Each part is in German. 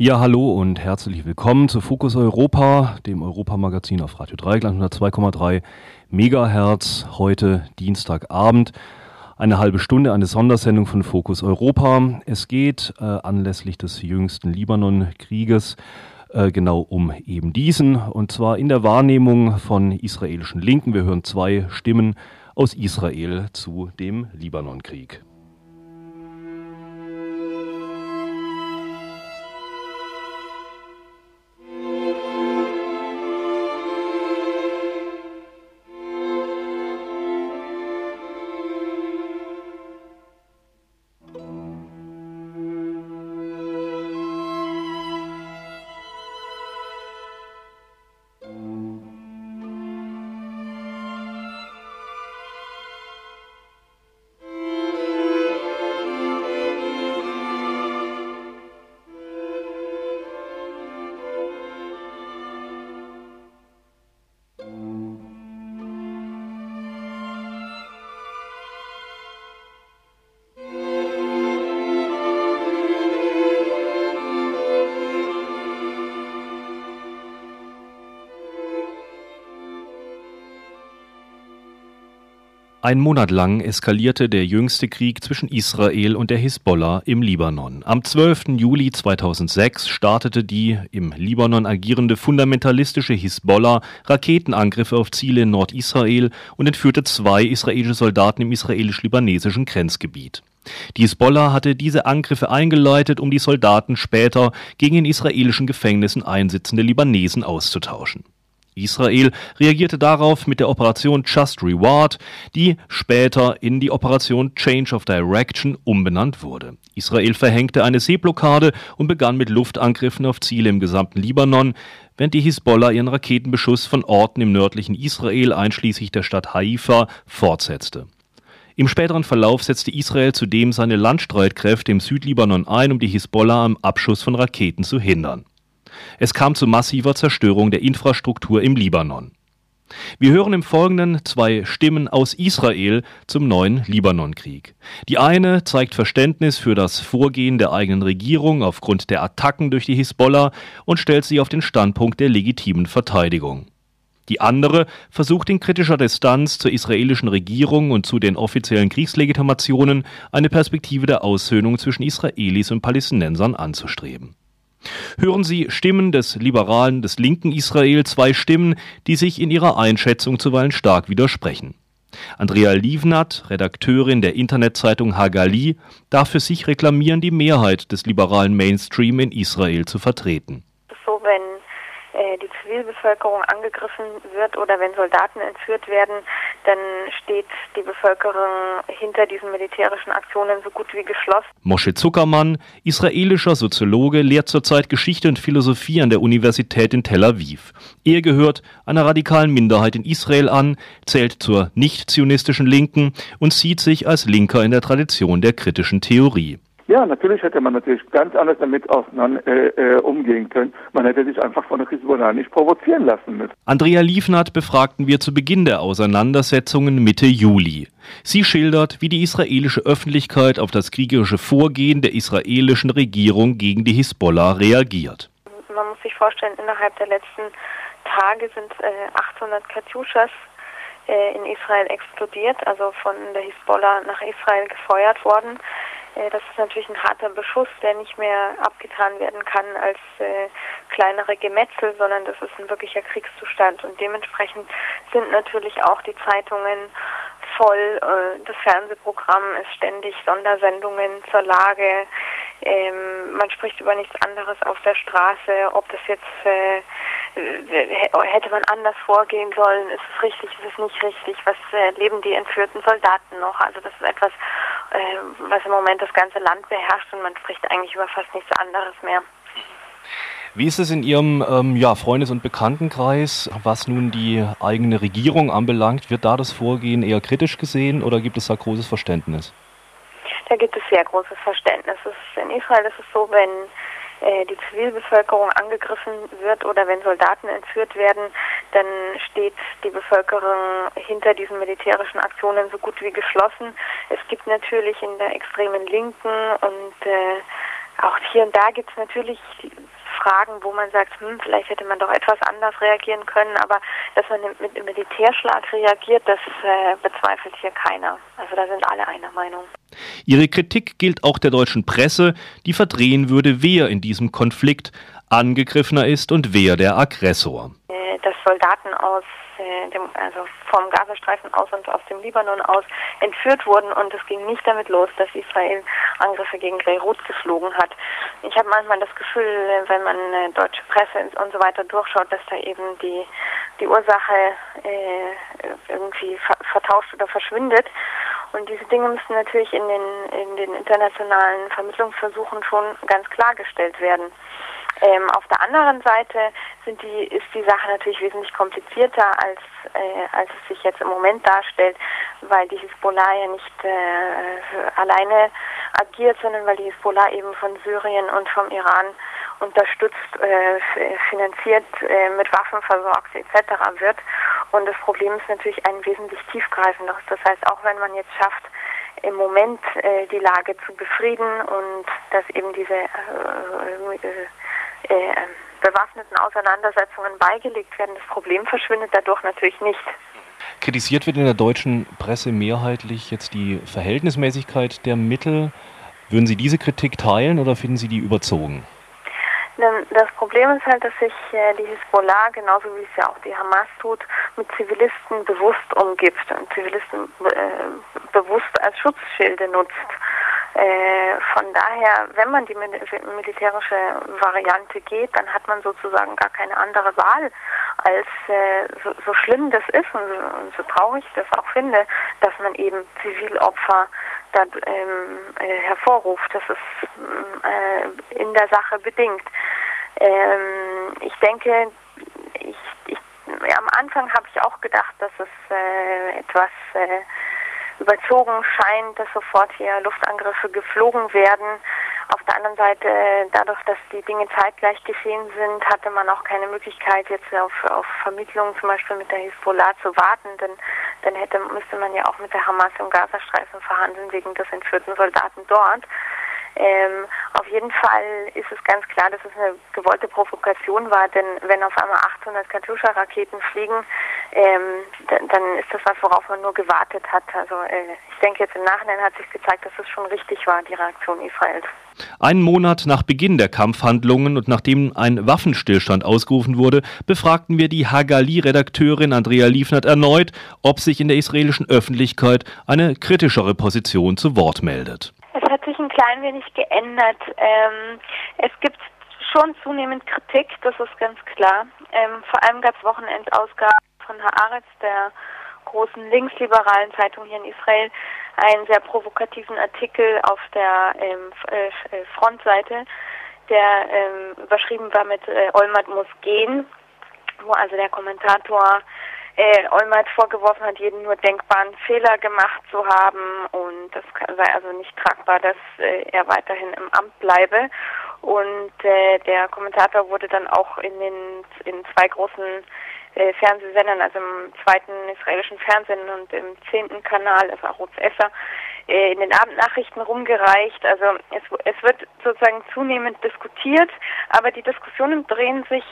Ja, hallo und herzlich willkommen zu Fokus Europa, dem Europamagazin auf Radio Dreieckland 102,3 Megahertz. Heute Dienstagabend. Eine halbe Stunde, eine Sondersendung von Fokus Europa. Es geht äh, anlässlich des jüngsten Libanon-Krieges äh, genau um eben diesen. Und zwar in der Wahrnehmung von israelischen Linken. Wir hören zwei Stimmen aus Israel zu dem Libanon-Krieg. Ein Monat lang eskalierte der jüngste Krieg zwischen Israel und der Hisbollah im Libanon. Am 12. Juli 2006 startete die im Libanon agierende fundamentalistische Hisbollah Raketenangriffe auf Ziele in Nordisrael und entführte zwei israelische Soldaten im israelisch-libanesischen Grenzgebiet. Die Hisbollah hatte diese Angriffe eingeleitet, um die Soldaten später gegen in israelischen Gefängnissen einsitzende Libanesen auszutauschen. Israel reagierte darauf mit der Operation Just Reward, die später in die Operation Change of Direction umbenannt wurde. Israel verhängte eine Seeblockade und begann mit Luftangriffen auf Ziele im gesamten Libanon, während die Hisbollah ihren Raketenbeschuss von Orten im nördlichen Israel einschließlich der Stadt Haifa fortsetzte. Im späteren Verlauf setzte Israel zudem seine Landstreitkräfte im Südlibanon ein, um die Hisbollah am Abschuss von Raketen zu hindern. Es kam zu massiver Zerstörung der Infrastruktur im Libanon. Wir hören im Folgenden zwei Stimmen aus Israel zum neuen Libanonkrieg. Die eine zeigt Verständnis für das Vorgehen der eigenen Regierung aufgrund der Attacken durch die Hisbollah und stellt sie auf den Standpunkt der legitimen Verteidigung. Die andere versucht in kritischer Distanz zur israelischen Regierung und zu den offiziellen Kriegslegitimationen eine Perspektive der Aussöhnung zwischen Israelis und Palästinensern anzustreben. Hören Sie Stimmen des liberalen, des linken Israel, zwei Stimmen, die sich in ihrer Einschätzung zuweilen stark widersprechen. Andrea Lievnat, Redakteurin der Internetzeitung Hagali, darf für sich reklamieren, die Mehrheit des liberalen Mainstream in Israel zu vertreten. So, wenn die Zivilbevölkerung angegriffen wird oder wenn Soldaten entführt werden, dann steht die Bevölkerung hinter diesen militärischen Aktionen so gut wie geschlossen. Moshe Zuckermann, israelischer Soziologe, lehrt zurzeit Geschichte und Philosophie an der Universität in Tel Aviv. Er gehört einer radikalen Minderheit in Israel an, zählt zur nicht-zionistischen Linken und sieht sich als Linker in der Tradition der kritischen Theorie. Ja, natürlich hätte man natürlich ganz anders damit auseinander, äh, äh, umgehen können. Man hätte sich einfach von der Hisbollah nicht provozieren lassen müssen. Andrea Liefnat befragten wir zu Beginn der Auseinandersetzungen Mitte Juli. Sie schildert, wie die israelische Öffentlichkeit auf das kriegerische Vorgehen der israelischen Regierung gegen die Hisbollah reagiert. Man muss sich vorstellen, innerhalb der letzten Tage sind äh, 800 Katjuschas äh, in Israel explodiert, also von der Hisbollah nach Israel gefeuert worden. Äh, das ist natürlich ein harter Beschuss, der nicht mehr abgetan werden kann als äh, kleinere Gemetzel, sondern das ist ein wirklicher Kriegszustand. Und dementsprechend sind natürlich auch die Zeitungen voll. Äh, das Fernsehprogramm ist ständig Sondersendungen zur Lage. Ähm, man spricht über nichts anderes auf der Straße, ob das jetzt äh, hätte man anders vorgehen sollen, ist es richtig, ist es nicht richtig, was äh, leben die entführten Soldaten noch? Also das ist etwas, äh, was im Moment das ganze Land beherrscht und man spricht eigentlich über fast nichts anderes mehr. Wie ist es in Ihrem ähm, ja, Freundes- und Bekanntenkreis, was nun die eigene Regierung anbelangt? Wird da das Vorgehen eher kritisch gesehen oder gibt es da großes Verständnis? Da gibt es sehr großes Verständnis. in Israel ist es so, wenn äh, die Zivilbevölkerung angegriffen wird oder wenn Soldaten entführt werden, dann steht die Bevölkerung hinter diesen militärischen Aktionen so gut wie geschlossen. Es gibt natürlich in der extremen Linken und äh, auch hier und da gibt es natürlich Fragen, wo man sagt, hm, vielleicht hätte man doch etwas anders reagieren können, aber dass man mit einem Militärschlag reagiert, das äh, bezweifelt hier keiner. Also da sind alle einer Meinung. Ihre Kritik gilt auch der deutschen Presse, die verdrehen würde, wer in diesem Konflikt angegriffener ist und wer der Aggressor. Äh, dass Soldaten aus dem, also vom Gazastreifen aus und aus dem Libanon aus entführt wurden und es ging nicht damit los, dass Israel Angriffe gegen Beirut geflogen hat. Ich habe manchmal das Gefühl, wenn man äh, deutsche Presse und so weiter durchschaut, dass da eben die die Ursache äh, irgendwie ver vertauscht oder verschwindet. Und diese Dinge müssen natürlich in den in den internationalen Vermittlungsversuchen schon ganz klargestellt werden. Ähm, auf der anderen Seite sind die, ist die Sache natürlich wesentlich komplizierter, als, äh, als es sich jetzt im Moment darstellt, weil die Hisbollah ja nicht äh, alleine agiert, sondern weil die Hisbollah eben von Syrien und vom Iran unterstützt, äh, finanziert, äh, mit Waffen versorgt etc. wird. Und das Problem ist natürlich ein wesentlich tiefgreifenderes. Das heißt, auch wenn man jetzt schafft, im Moment äh, die Lage zu befrieden und dass eben diese äh, äh, äh, bewaffneten Auseinandersetzungen beigelegt werden. Das Problem verschwindet dadurch natürlich nicht. Kritisiert wird in der deutschen Presse mehrheitlich jetzt die Verhältnismäßigkeit der Mittel. Würden Sie diese Kritik teilen oder finden Sie die überzogen? Das Problem ist halt, dass sich äh, die Hisbollah, genauso wie es ja auch die Hamas tut, mit Zivilisten bewusst umgibt und Zivilisten äh, bewusst als Schutzschilde nutzt. Äh, von daher, wenn man die militärische Variante geht, dann hat man sozusagen gar keine andere Wahl, als äh, so, so, schlimm das ist und so, und so, traurig ich das auch finde, dass man eben Zivilopfer da, ähm, äh, hervorruft. Das ist äh, in der Sache bedingt. Ähm, ich denke, ich, ich, am Anfang habe ich auch gedacht, dass es äh, etwas äh, überzogen scheint, dass sofort hier Luftangriffe geflogen werden. Auf der anderen Seite, dadurch, dass die Dinge zeitgleich geschehen sind, hatte man auch keine Möglichkeit, jetzt auf, auf Vermittlung zum Beispiel mit der Hisbollah zu warten, denn dann hätte, müsste man ja auch mit der Hamas im Gazastreifen verhandeln wegen des entführten Soldaten dort. Ähm, auf jeden Fall ist es ganz klar, dass es eine gewollte Provokation war, denn wenn auf einmal 800 Katyusha-Raketen fliegen, ähm, dann, ist das was, worauf man nur gewartet hat. Also äh, ich denke, jetzt im Nachhinein hat sich gezeigt, dass es schon richtig war, die Reaktion Israels. Einen Monat nach Beginn der Kampfhandlungen und nachdem ein Waffenstillstand ausgerufen wurde, befragten wir die Hagali-Redakteurin Andrea Liefnert erneut, ob sich in der israelischen Öffentlichkeit eine kritischere Position zu Wort meldet. Es hat sich ein klein wenig geändert. Ähm, es gibt schon zunehmend Kritik, das ist ganz klar. Ähm, vor allem gab es Wochenendausgaben von Haaretz, der großen linksliberalen Zeitung hier in Israel, einen sehr provokativen Artikel auf der ähm, äh, äh, Frontseite, der ähm, überschrieben war mit äh, Olmert muss gehen, wo also der Kommentator äh, Olmert vorgeworfen hat, jeden nur denkbaren Fehler gemacht zu haben das sei also nicht tragbar, dass äh, er weiterhin im Amt bleibe. Und äh, der Kommentator wurde dann auch in den in zwei großen äh, Fernsehsendern, also im zweiten israelischen Fernsehen und im zehnten Kanal, also Arutz Esser, äh, in den Abendnachrichten rumgereicht. Also es, es wird sozusagen zunehmend diskutiert, aber die Diskussionen drehen sich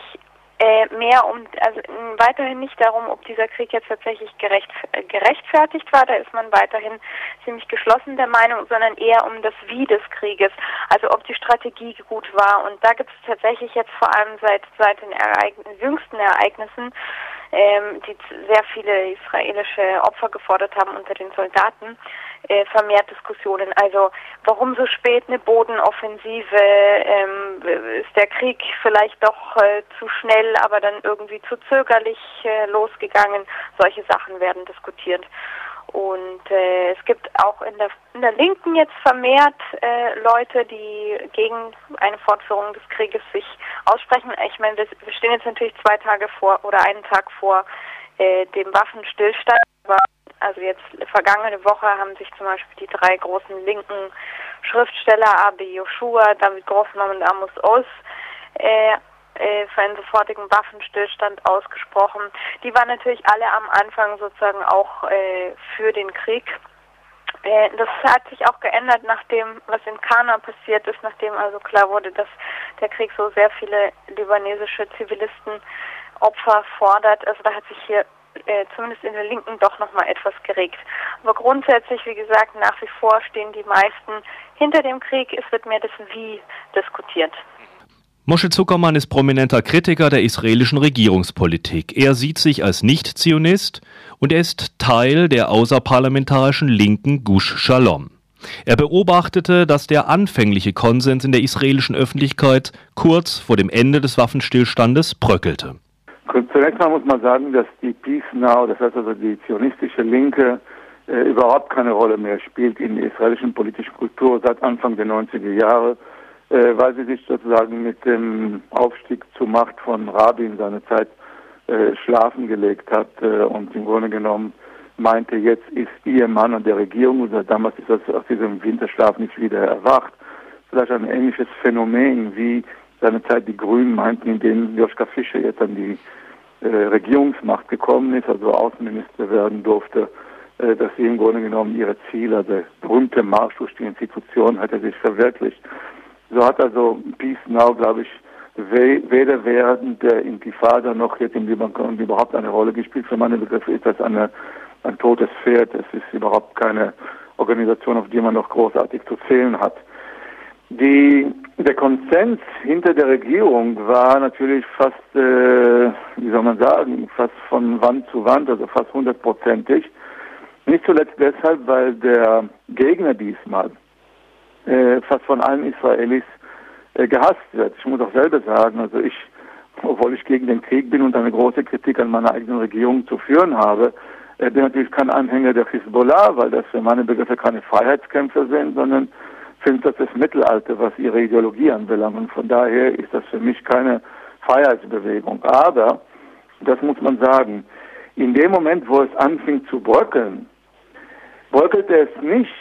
äh, mehr um, also weiterhin nicht darum, ob dieser Krieg jetzt tatsächlich gerecht, äh, gerechtfertigt war, da ist man weiterhin ziemlich geschlossen der Meinung, sondern eher um das Wie des Krieges, also ob die Strategie gut war. Und da gibt es tatsächlich jetzt vor allem seit, seit den Ereign jüngsten Ereignissen ähm, die sehr viele israelische Opfer gefordert haben unter den Soldaten, äh, vermehrt Diskussionen. Also warum so spät eine Bodenoffensive? Ähm, ist der Krieg vielleicht doch äh, zu schnell, aber dann irgendwie zu zögerlich äh, losgegangen? Solche Sachen werden diskutiert. und äh, es gibt auch in der, in der Linken jetzt vermehrt äh, Leute, die gegen eine Fortführung des Krieges sich aussprechen. Ich meine, wir, stehen jetzt natürlich zwei Tage vor oder einen Tag vor äh, dem Waffenstillstand. Also jetzt vergangene Woche haben sich zum Beispiel die drei großen linken Schriftsteller Abe Joshua, David Grossmann und Amos Oz äh, äh, für einen sofortigen Waffenstillstand ausgesprochen. Die waren natürlich alle am Anfang sozusagen auch äh, für den Krieg. Äh, das hat sich auch geändert, nachdem was in Kana passiert ist, nachdem also klar wurde, dass der Krieg so sehr viele libanesische Zivilisten Opfer fordert. Also da hat sich hier äh, zumindest in der Linken doch nochmal etwas geregt. Aber grundsätzlich, wie gesagt, nach wie vor stehen die meisten hinter dem Krieg. Es wird mehr das Wie diskutiert. Moshe Zuckermann ist prominenter Kritiker der israelischen Regierungspolitik. Er sieht sich als Nicht-Zionist und er ist Teil der außerparlamentarischen linken Gush Shalom. Er beobachtete, dass der anfängliche Konsens in der israelischen Öffentlichkeit kurz vor dem Ende des Waffenstillstandes bröckelte. Zunächst mal muss man sagen, dass die Peace Now, das heißt also die zionistische Linke, äh, überhaupt keine Rolle mehr spielt in der israelischen politischen Kultur seit Anfang der 90er Jahre äh, weil sie sich sozusagen mit dem Aufstieg zur Macht von Rabin seine Zeit äh, schlafen gelegt hat äh, und im Grunde genommen meinte, jetzt ist ihr Mann an der Regierung und damals ist das aus diesem Winterschlaf nicht wieder erwacht. Vielleicht ein ähnliches Phänomen wie seine Zeit die Grünen meinten, in denen Joschka Fischer jetzt an die äh, Regierungsmacht gekommen ist, also Außenminister werden durfte, äh, dass sie im Grunde genommen ihre Ziele, der berühmte Marsch durch die Institution hat er sich verwirklicht. So hat also Peace Now, glaube ich, weder während der Intifada noch jetzt im Libanon überhaupt eine Rolle gespielt. Für meine Begriffe ist das eine, ein totes Pferd. Es ist überhaupt keine Organisation, auf die man noch großartig zu zählen hat. Die, der Konsens hinter der Regierung war natürlich fast, äh, wie soll man sagen, fast von Wand zu Wand, also fast hundertprozentig. Nicht zuletzt deshalb, weil der Gegner diesmal, äh, fast von allen Israelis äh, gehasst wird. Ich muss auch selber sagen, also ich, obwohl ich gegen den Krieg bin und eine große Kritik an meiner eigenen Regierung zu führen habe, äh, bin natürlich kein Anhänger der Hezbollah, weil das für meine Begriffe keine Freiheitskämpfer sind, sondern finde das das Mittelalter, was ihre Ideologie anbelangt. Und von daher ist das für mich keine Freiheitsbewegung. Aber, das muss man sagen, in dem Moment, wo es anfing zu bröckeln, bröckelte es nicht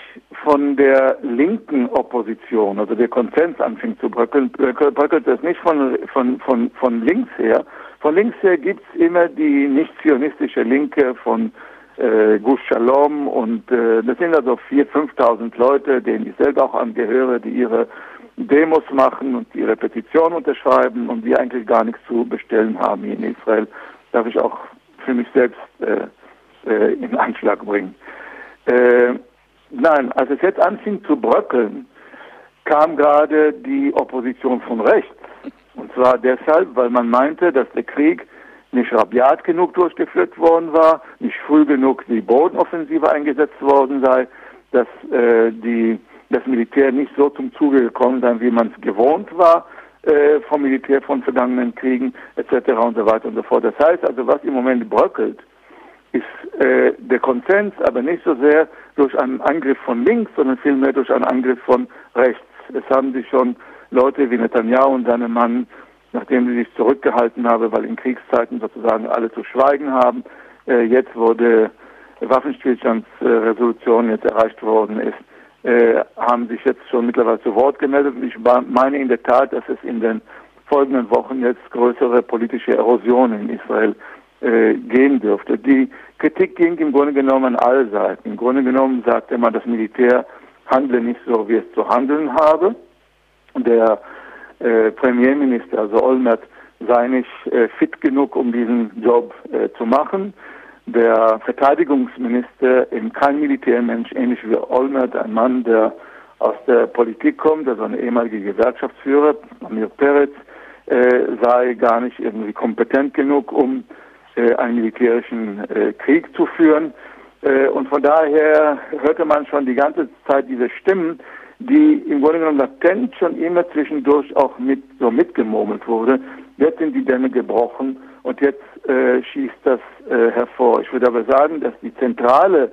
von der linken Opposition, also der Konsens anfing zu bröckeln, bröckelte es nicht von, von, von, von links her. Von links her gibt es immer die nicht-zionistische Linke von äh, Gush Shalom und äh, das sind also 4.000, 5.000 Leute, denen ich selber auch angehöre, die ihre Demos machen und ihre Petition unterschreiben und die eigentlich gar nichts zu bestellen haben hier in Israel. Darf ich auch für mich selbst äh, äh, in Anschlag bringen. Äh, nein, als es jetzt anfing zu bröckeln, kam gerade die Opposition von rechts. Und zwar deshalb, weil man meinte, dass der Krieg nicht rabiat genug durchgeführt worden war, nicht früh genug die Bodenoffensive eingesetzt worden sei, dass äh, die, das Militär nicht so zum Zuge gekommen sei, wie man es gewohnt war äh, vom Militär von vergangenen Kriegen etc. und so weiter und so fort. Das heißt also, was im Moment bröckelt, ist äh, der Konsens aber nicht so sehr durch einen Angriff von links, sondern vielmehr durch einen Angriff von rechts. Es haben sich schon Leute wie Netanyahu und seine Mann, nachdem sie sich zurückgehalten haben, weil in Kriegszeiten sozusagen alle zu schweigen haben, äh, jetzt wurde Waffenstillstandsresolution jetzt erreicht worden ist, äh, haben sich jetzt schon mittlerweile zu Wort gemeldet. Und ich meine in der Tat, dass es in den folgenden Wochen jetzt größere politische Erosionen in Israel äh, gehen dürfte. Die Kritik ging im Grunde genommen an alle Seiten. Im Grunde genommen sagte man, das Militär handle nicht so, wie es zu handeln habe. Der äh, Premierminister, also Olmert, sei nicht äh, fit genug, um diesen Job äh, zu machen. Der Verteidigungsminister, eben kein Militärmensch, ähnlich wie Olmert, ein Mann, der aus der Politik kommt, also ein ehemaliger Gewerkschaftsführer, Amir Peretz, äh, sei gar nicht irgendwie kompetent genug, um äh, einen militärischen äh, Krieg zu führen. Und von daher hörte man schon die ganze Zeit diese Stimmen, die im Grunde genommen latent schon immer zwischendurch auch mit so mitgemurmelt wurde. Jetzt sind die Dämme gebrochen und jetzt äh, schießt das äh, hervor. Ich würde aber sagen, dass die zentrale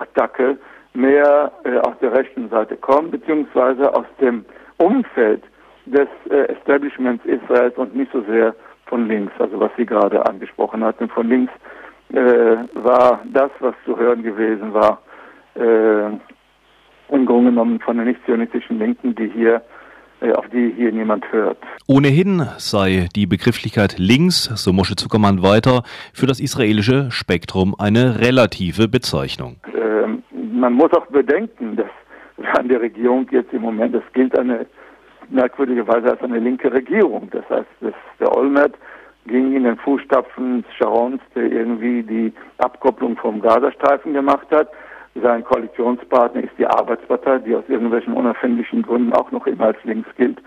Attacke mehr aus der rechten Seite kommt, beziehungsweise aus dem Umfeld des Establishments Israels und nicht so sehr von links, also was Sie gerade angesprochen hatten. Von links war das, was zu hören gewesen war, im Grunde genommen von der nicht-zionistischen Linken, die hier äh, auf die hier niemand hört. Ohnehin sei die Begrifflichkeit links, so Moshe Zuckermann weiter, für das israelische Spektrum eine relative Bezeichnung. Ähm, man muss auch bedenken, dass an der Regierung jetzt im Moment, das gilt eine merkwürdigerweise als eine linke Regierung. Das heißt, dass der Olmert ging in den Fußstapfen Sharons, der irgendwie die Abkopplung vom Gazastreifen gemacht hat. Sein Koalitionspartner ist die Arbeitspartei, die aus irgendwelchen unerfindlichen Gründen auch noch immer als links gilt.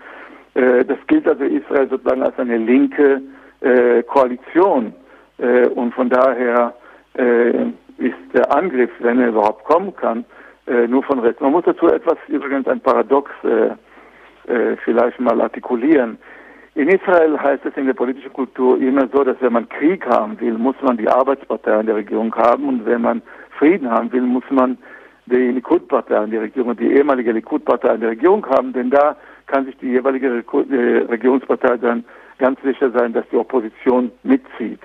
Äh, das gilt also Israel sozusagen als eine linke äh, Koalition. Äh, und von daher ist der Angriff, wenn er überhaupt kommen kann, nur von rechts. Man muss dazu etwas, übrigens ein Paradox, vielleicht mal artikulieren. In Israel heißt es in der politischen Kultur immer so, dass wenn man Krieg haben will, muss man die Arbeitspartei in der Regierung haben und wenn man Frieden haben will, muss man die Likud-Partei an die Regierung, die ehemalige Likud-Partei an der Regierung haben, denn da kann sich die jeweilige Regierungspartei dann ganz sicher sein, dass die Opposition mitzieht.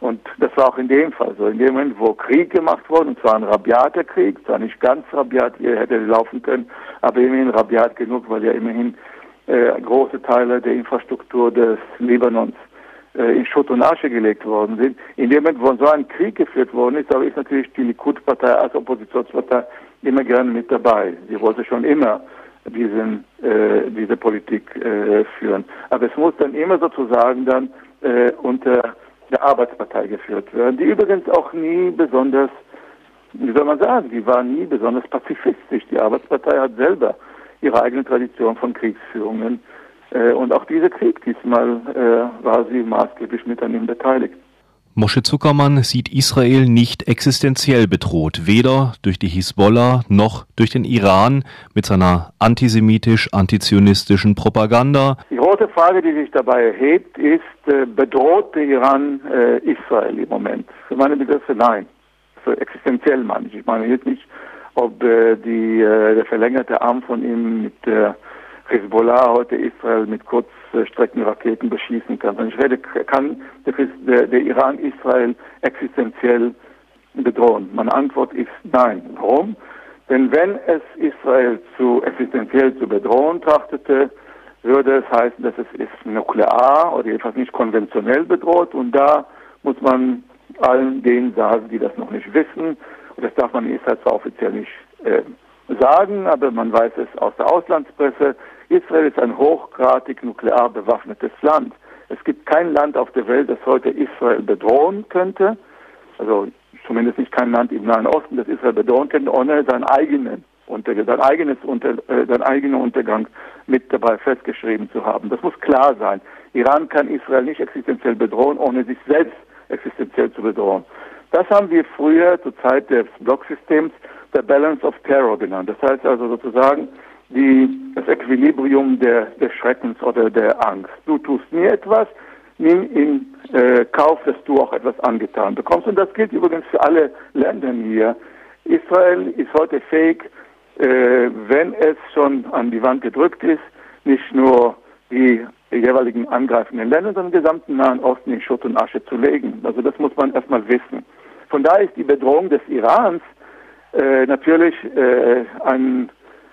Und das war auch in dem Fall so. In dem Moment, wo Krieg gemacht wurde, und zwar ein rabiater Krieg, zwar nicht ganz rabiat, er hätte laufen können, aber immerhin rabiat genug, weil ja immerhin äh, große Teile der Infrastruktur des Libanons in Schutt und Asche gelegt worden sind. In dem Moment, wo so ein Krieg geführt worden ist, da ist natürlich die Likud-Partei als Oppositionspartei immer gerne mit dabei. Sie wollte schon immer diesen, äh, diese Politik äh, führen. Aber es muss dann immer sozusagen dann äh, unter der Arbeitspartei geführt werden, die übrigens auch nie besonders, wie soll man sagen, die war nie besonders pazifistisch. Die Arbeitspartei hat selber ihre eigene Tradition von Kriegsführungen äh, und auch dieser Krieg diesmal äh, war sie maßgeblich mit an ihm beteiligt. Moshe Zuckermann sieht Israel nicht existenziell bedroht, weder durch die Hisbollah noch durch den Iran mit seiner antisemitisch-antizionistischen Propaganda. Die große Frage, die sich dabei erhebt, ist, äh, bedroht der Iran äh, Israel im Moment? Für meine Begriffe nein. Für existenziell meine ich. Ich meine jetzt nicht, ob äh, die, der verlängerte Arm von ihm mit der Hezbollah heute Israel mit Kurzstreckenraketen beschießen kann. Und ich rede, kann der, der Iran Israel existenziell bedrohen? Meine Antwort ist nein. Warum? Denn wenn es Israel zu existenziell zu bedrohen trachtete, würde es heißen, dass es ist nuklear oder jedenfalls nicht konventionell bedroht. Und da muss man allen denen sagen, die das noch nicht wissen, und das darf man in Israel zwar offiziell nicht äh, sagen, aber man weiß es aus der Auslandspresse, Israel ist ein hochgradig nuklear bewaffnetes Land. Es gibt kein Land auf der Welt, das heute Israel bedrohen könnte, also zumindest nicht kein Land im Nahen Osten, das Israel bedrohen könnte, ohne seinen eigenen Untergang, sein, eigenes Unter, äh, sein eigener Untergang mit dabei festgeschrieben zu haben. Das muss klar sein. Iran kann Israel nicht existenziell bedrohen, ohne sich selbst existenziell zu bedrohen. Das haben wir früher zur Zeit des Blocksystems der Balance of Terror genannt. Das heißt also sozusagen, die, das Equilibrium der, des Schreckens oder der Angst. Du tust mir etwas, nimm in äh, Kauf, dass du auch etwas angetan bekommst. Und das gilt übrigens für alle Länder hier. Israel ist heute fähig, äh, wenn es schon an die Wand gedrückt ist, nicht nur die jeweiligen angreifenden Länder, sondern den gesamten Nahen Osten in Schutt und Asche zu legen. Also das muss man erstmal wissen. Von daher ist die Bedrohung des Irans äh, natürlich äh, ein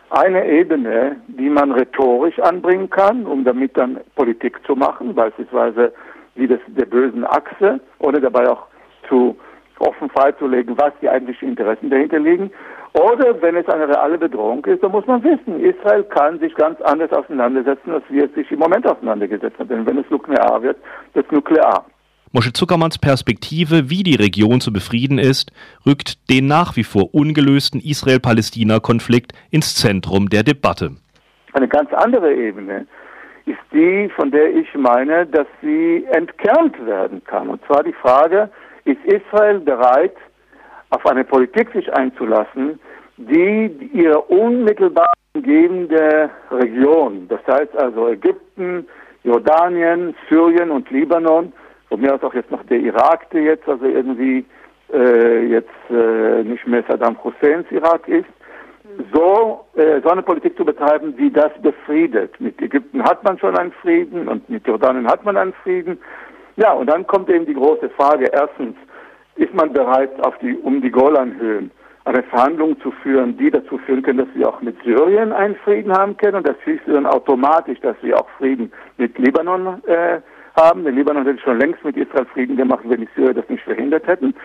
eine Ebene, die man rhetorisch anbringen kann, um damit dann Politik zu machen, beispielsweise wie das der bösen Achse, ohne dabei auch zu offen freizulegen, was die eigentlichen Interessen dahinter liegen. Oder wenn es eine reale Bedrohung ist, dann muss man wissen, Israel kann sich ganz anders auseinandersetzen, als wir es sich im Moment auseinandergesetzt haben. Denn wenn es nuklear wird, es nuklear. Mosche Zuckermanns Perspektive, wie die Region zu befrieden ist, rückt den nach wie vor ungelösten Israel-Palästina-Konflikt ins Zentrum der Debatte. Eine ganz andere Ebene ist die, von der ich meine, dass sie entkernt werden kann. Und zwar die Frage, ist Israel bereit, auf eine Politik sich einzulassen, die ihre unmittelbar umgebende Region, das heißt also Ägypten, Jordanien, Syrien und Libanon, von mir aus auch jetzt noch der Irak, der jetzt also irgendwie äh, jetzt äh, nicht mehr Saddam Husseins Irak ist, so, äh, so eine Politik zu betreiben, die das befriedet. Mit Ägypten hat man schon einen Frieden und mit Jordanien hat man einen Frieden. Ja, und dann kommt eben die große Frage. Erstens, ist man bereit, auf die, um die Golanhöhen eine Verhandlung zu führen, die dazu führen können, dass wir auch mit Syrien einen Frieden haben können. Und das hieß dann automatisch, dass wir auch Frieden mit Libanon äh, haben. Der Libanon hätte schon längst mit Israel Frieden gemacht, wenn die Syrer das nicht verhindert hätten.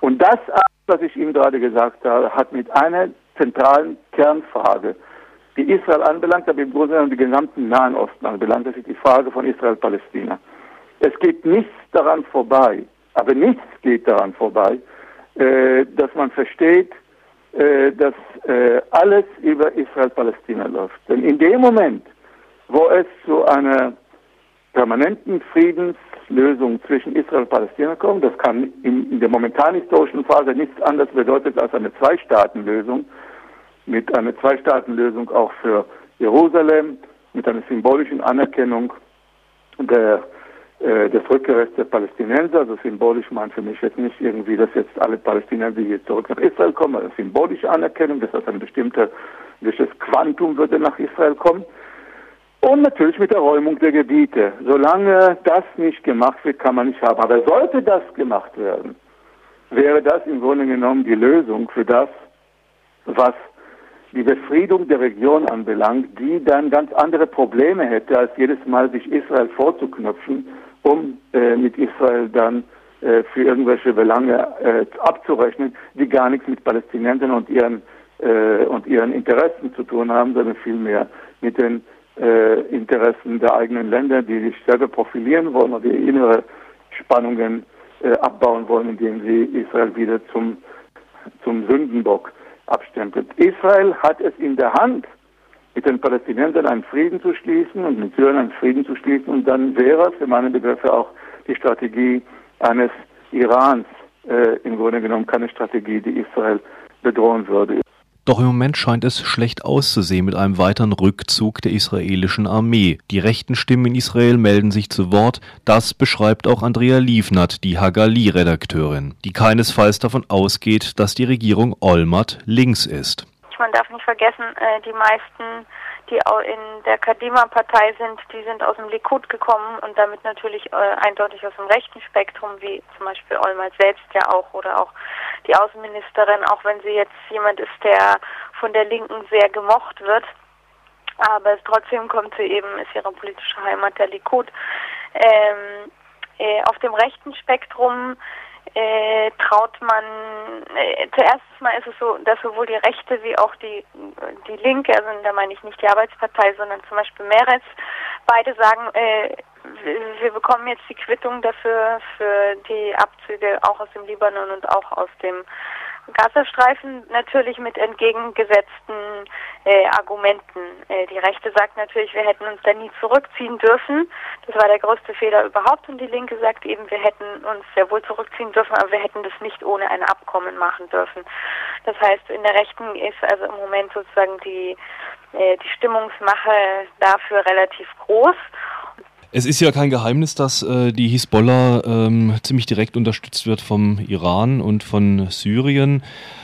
Und das, was ich Ihnen gerade gesagt habe, hat mit einer zentralen Kernfrage, die Israel anbelangt, aber im Grunde genommen die gesamten Nahen Osten anbelangt, das ist die Frage von Israel-Palästina. Es geht nichts daran vorbei, aber nichts geht daran vorbei, äh, dass man versteht, äh, dass äh, alles über Israel-Palästina läuft. Denn in dem Moment, wo es zu einer permanenten Friedenslösung zwischen Israel und Palästina kommt, das kann in, der momentanen historischen Phase nichts anderes bedeutet als eine Zwei-Staaten-Lösung, mit einer Zwei-Staaten-Lösung auch für Jerusalem, mit einer symbolischen Anerkennung der äh, des Rückkehrs der Palästinenser, also symbolisch meint für mich jetzt nicht irgendwie, dass jetzt alle Palästinenser hier zurück nach Israel kommen, also symbolische Anerkennung, das ein bestimmter, gewisses Quantum würde nach Israel kommen. Und natürlich mit der Räumung der Gebiete. Solange das nicht gemacht wird, kann man nicht haben. Aber sollte das gemacht werden, wäre das im Grunde genommen die Lösung für das, was die Befriedung der Region anbelangt, die dann ganz andere Probleme hätte, als jedes Mal sich Israel vorzuknöpfen um äh, mit Israel dann äh, für irgendwelche Belange äh, abzurechnen, die gar nichts mit Palästinensern und ihren äh, und ihren Interessen zu tun haben, sondern vielmehr mit den äh, Interessen der eigenen Länder, die sich selber profilieren wollen oder die innere Spannungen äh, abbauen wollen, indem sie Israel wieder zum zum Sündenbock abstempelt. Israel hat es in der Hand, mit den Palästinensern einen Frieden zu schließen und mit Syrien einen Frieden zu schließen. Und dann wäre für meine Begriffe auch die Strategie eines Irans äh, im Grunde genommen keine Strategie, die Israel bedrohen würde. Doch im Moment scheint es schlecht auszusehen mit einem weiteren Rückzug der israelischen Armee. Die rechten Stimmen in Israel melden sich zu Wort. Das beschreibt auch Andrea Liefnert, die Hagali-Redakteurin, die keinesfalls davon ausgeht, dass die Regierung Olmert links ist man darf nicht vergessen, äh, die meisten, die in der Kadima-Partei sind, die sind aus dem Likud gekommen und damit natürlich äh, eindeutig aus dem rechten Spektrum, wie zum Beispiel Olmert selbst ja auch oder auch die Außenministerin, auch wenn sie jetzt jemand ist, der von der Linken sehr gemocht wird. Aber trotzdem kommt sie eben, ist ihre politische Heimat der Likud. Ähm, äh, auf dem rechten Spektrum äh, traut man, äh, zuerst mal ist es so, dass sowohl die Rechte wie auch die, die Linke, also da meine ich nicht die Arbeitspartei, sondern zum Beispiel Meretz, beide sagen, äh, wir bekommen jetzt die Quittung dafür, für die Abzüge auch aus dem Libanon und auch aus dem Gazastreifen natürlich mit entgegengesetzten äh, Argumenten. Äh, die Rechte sagt natürlich, wir hätten uns da nie zurückziehen dürfen. Das war der größte Fehler überhaupt. Und die Linke sagt eben, wir hätten uns sehr wohl zurückziehen dürfen, aber wir hätten das nicht ohne ein Abkommen machen dürfen. Das heißt, in der Rechten ist also im Moment sozusagen die, äh, die Stimmungsmache dafür relativ groß. Es ist ja kein Geheimnis, dass äh, die Hisbollah ähm, ziemlich direkt unterstützt wird vom Iran und von Syrien.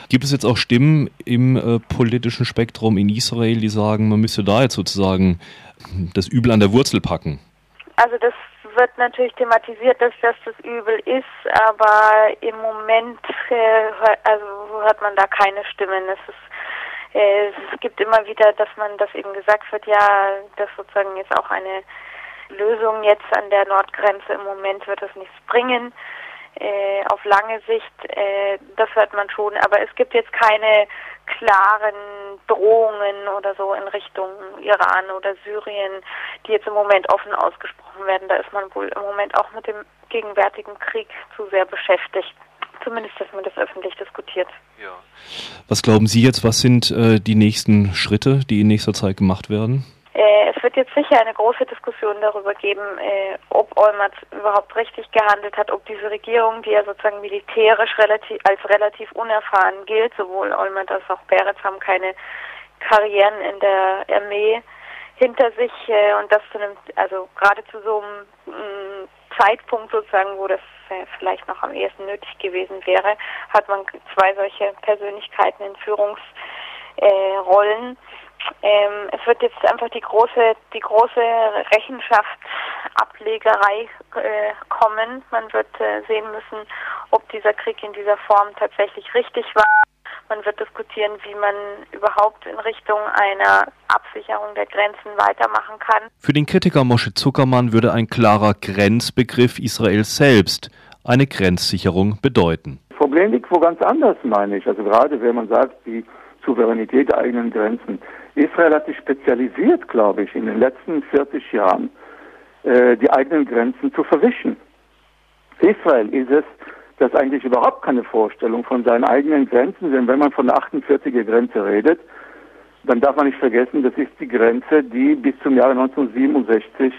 Gibt es jetzt auch Stimmen im äh, politischen Spektrum in Israel, die sagen, man müsste da jetzt sozusagen das Übel an der Wurzel packen? Also das wird natürlich thematisiert, dass das das Übel ist, aber im Moment äh, also hört man da keine Stimmen. Es ist äh, es gibt immer wieder, dass man, das eben gesagt wird, ja, dass sozusagen jetzt auch eine Lösung jetzt an der Nordgrenze im Moment wird es nichts bringen. Äh, auf lange Sicht, äh, das hört man schon, aber es gibt jetzt keine klaren Drohungen oder so in Richtung Iran oder Syrien, die jetzt im Moment offen ausgesprochen werden. Da ist man wohl im Moment auch mit dem gegenwärtigen Krieg zu sehr beschäftigt. Zumindest, dass man das öffentlich diskutiert. Ja. Was glauben Sie jetzt, was sind äh, die nächsten Schritte, die in nächster Zeit gemacht werden? Äh, es wird jetzt sicher eine große Diskussion darüber geben, äh, ob Olmert überhaupt richtig gehandelt hat, ob diese Regierung, die ja sozusagen militärisch relativ, als relativ unerfahren gilt, sowohl Olmert als auch Beretz haben keine Karrieren in der Armee hinter sich äh, und das zu einem, also gerade zu so einem mm, Zeitpunkt sozusagen, wo das vielleicht noch am ehesten nötig gewesen wäre, hat man zwei solche Persönlichkeiten in Führungsrollen. Ähm, es wird jetzt einfach die große, die große Rechenschaftsablegerei äh, kommen. Man wird äh, sehen müssen, ob dieser Krieg in dieser Form tatsächlich richtig war. Man wird diskutieren, wie man überhaupt in Richtung einer Absicherung der Grenzen weitermachen kann. Für den Kritiker Moshe Zuckermann würde ein klarer Grenzbegriff Israels selbst eine Grenzsicherung bedeuten. Das Problem liegt wo ganz anders, meine ich. Also gerade wenn man sagt, die Souveränität der eigenen Grenzen. Israel hat sich spezialisiert, glaube ich, in den letzten 40 Jahren, äh, die eigenen Grenzen zu verwischen. Israel ist es, das eigentlich überhaupt keine Vorstellung von seinen eigenen Grenzen, denn wenn man von der 48er Grenze redet, dann darf man nicht vergessen, das ist die Grenze, die bis zum Jahre 1967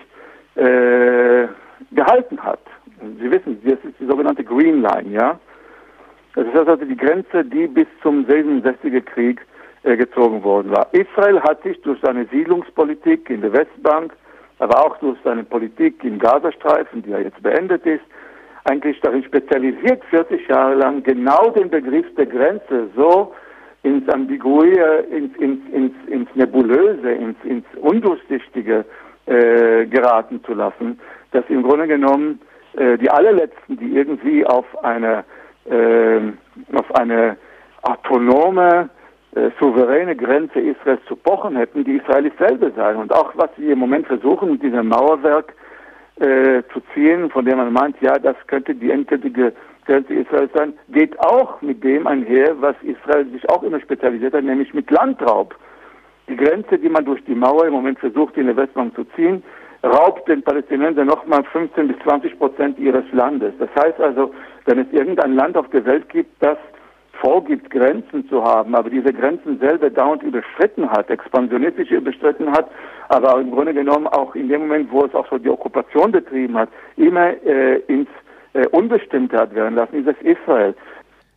äh, gehalten hat. Sie wissen, das ist die sogenannte Green Line, ja. Das ist also die Grenze, die bis zum 67er Krieg äh, gezogen worden war. Israel hat sich durch seine Siedlungspolitik in der Westbank, aber auch durch seine Politik im Gazastreifen, die ja jetzt beendet ist, eigentlich darin spezialisiert, 40 Jahre lang genau den Begriff der Grenze so ins Ambiguie, ins, ins, ins, ins Nebulöse, ins, ins Undurchsichtige äh, geraten zu lassen, dass im Grunde genommen äh, die allerletzten, die irgendwie auf eine, auf eine autonome, äh, souveräne Grenze Israels zu pochen hätten, die Israelis selber sein. Und auch was sie im Moment versuchen mit diesem Mauerwerk äh, zu ziehen, von dem man meint, ja, das könnte die endgültige Grenze Israels sein, geht auch mit dem einher, was Israel sich auch immer spezialisiert hat, nämlich mit Landraub. Die Grenze, die man durch die Mauer im Moment versucht, in der Westbank zu ziehen, raubt den Palästinensern nochmal 15 bis 20 Prozent ihres Landes. Das heißt also, wenn es irgendein Land auf der Welt gibt, das vorgibt, Grenzen zu haben, aber diese Grenzen selber dauernd überschritten hat, expansionistisch überschritten hat, aber im Grunde genommen auch in dem Moment, wo es auch so die Okkupation betrieben hat, immer äh, ins äh, Unbestimmte hat werden lassen, ist es Israel.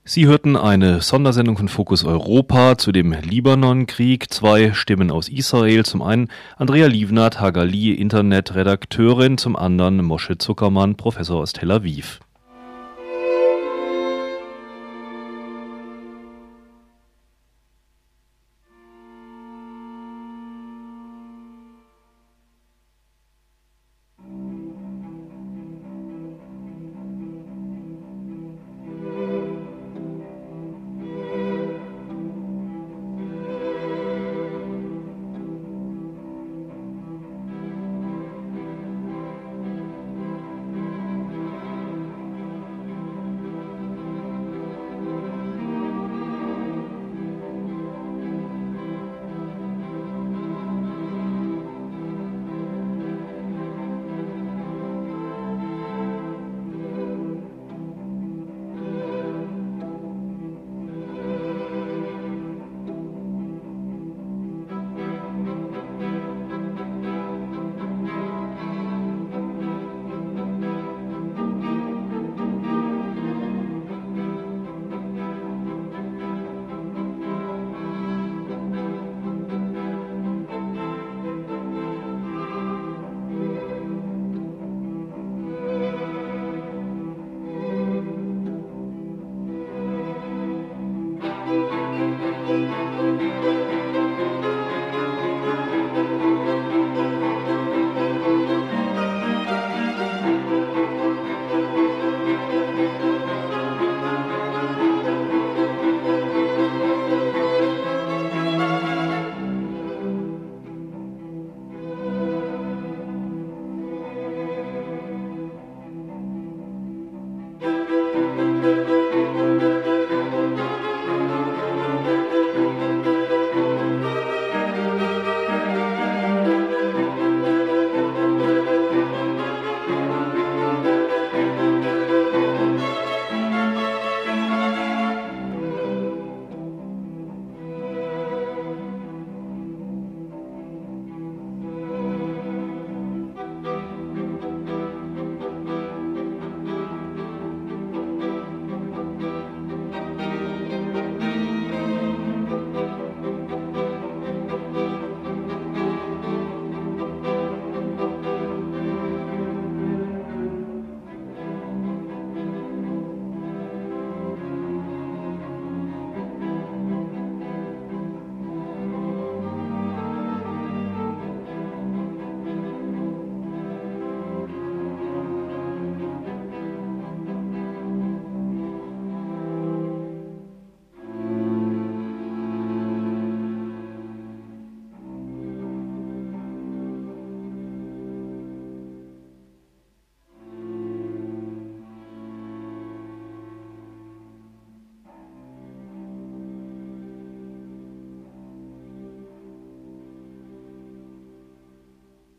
Sie hörten eine Sondersendung von Fokus Europa zu dem Libanon-Krieg. Zwei Stimmen aus Israel. Zum einen Andrea Lievnert, Hagali, Internetredakteurin. Zum anderen Moshe Zuckermann, Professor aus Tel Aviv.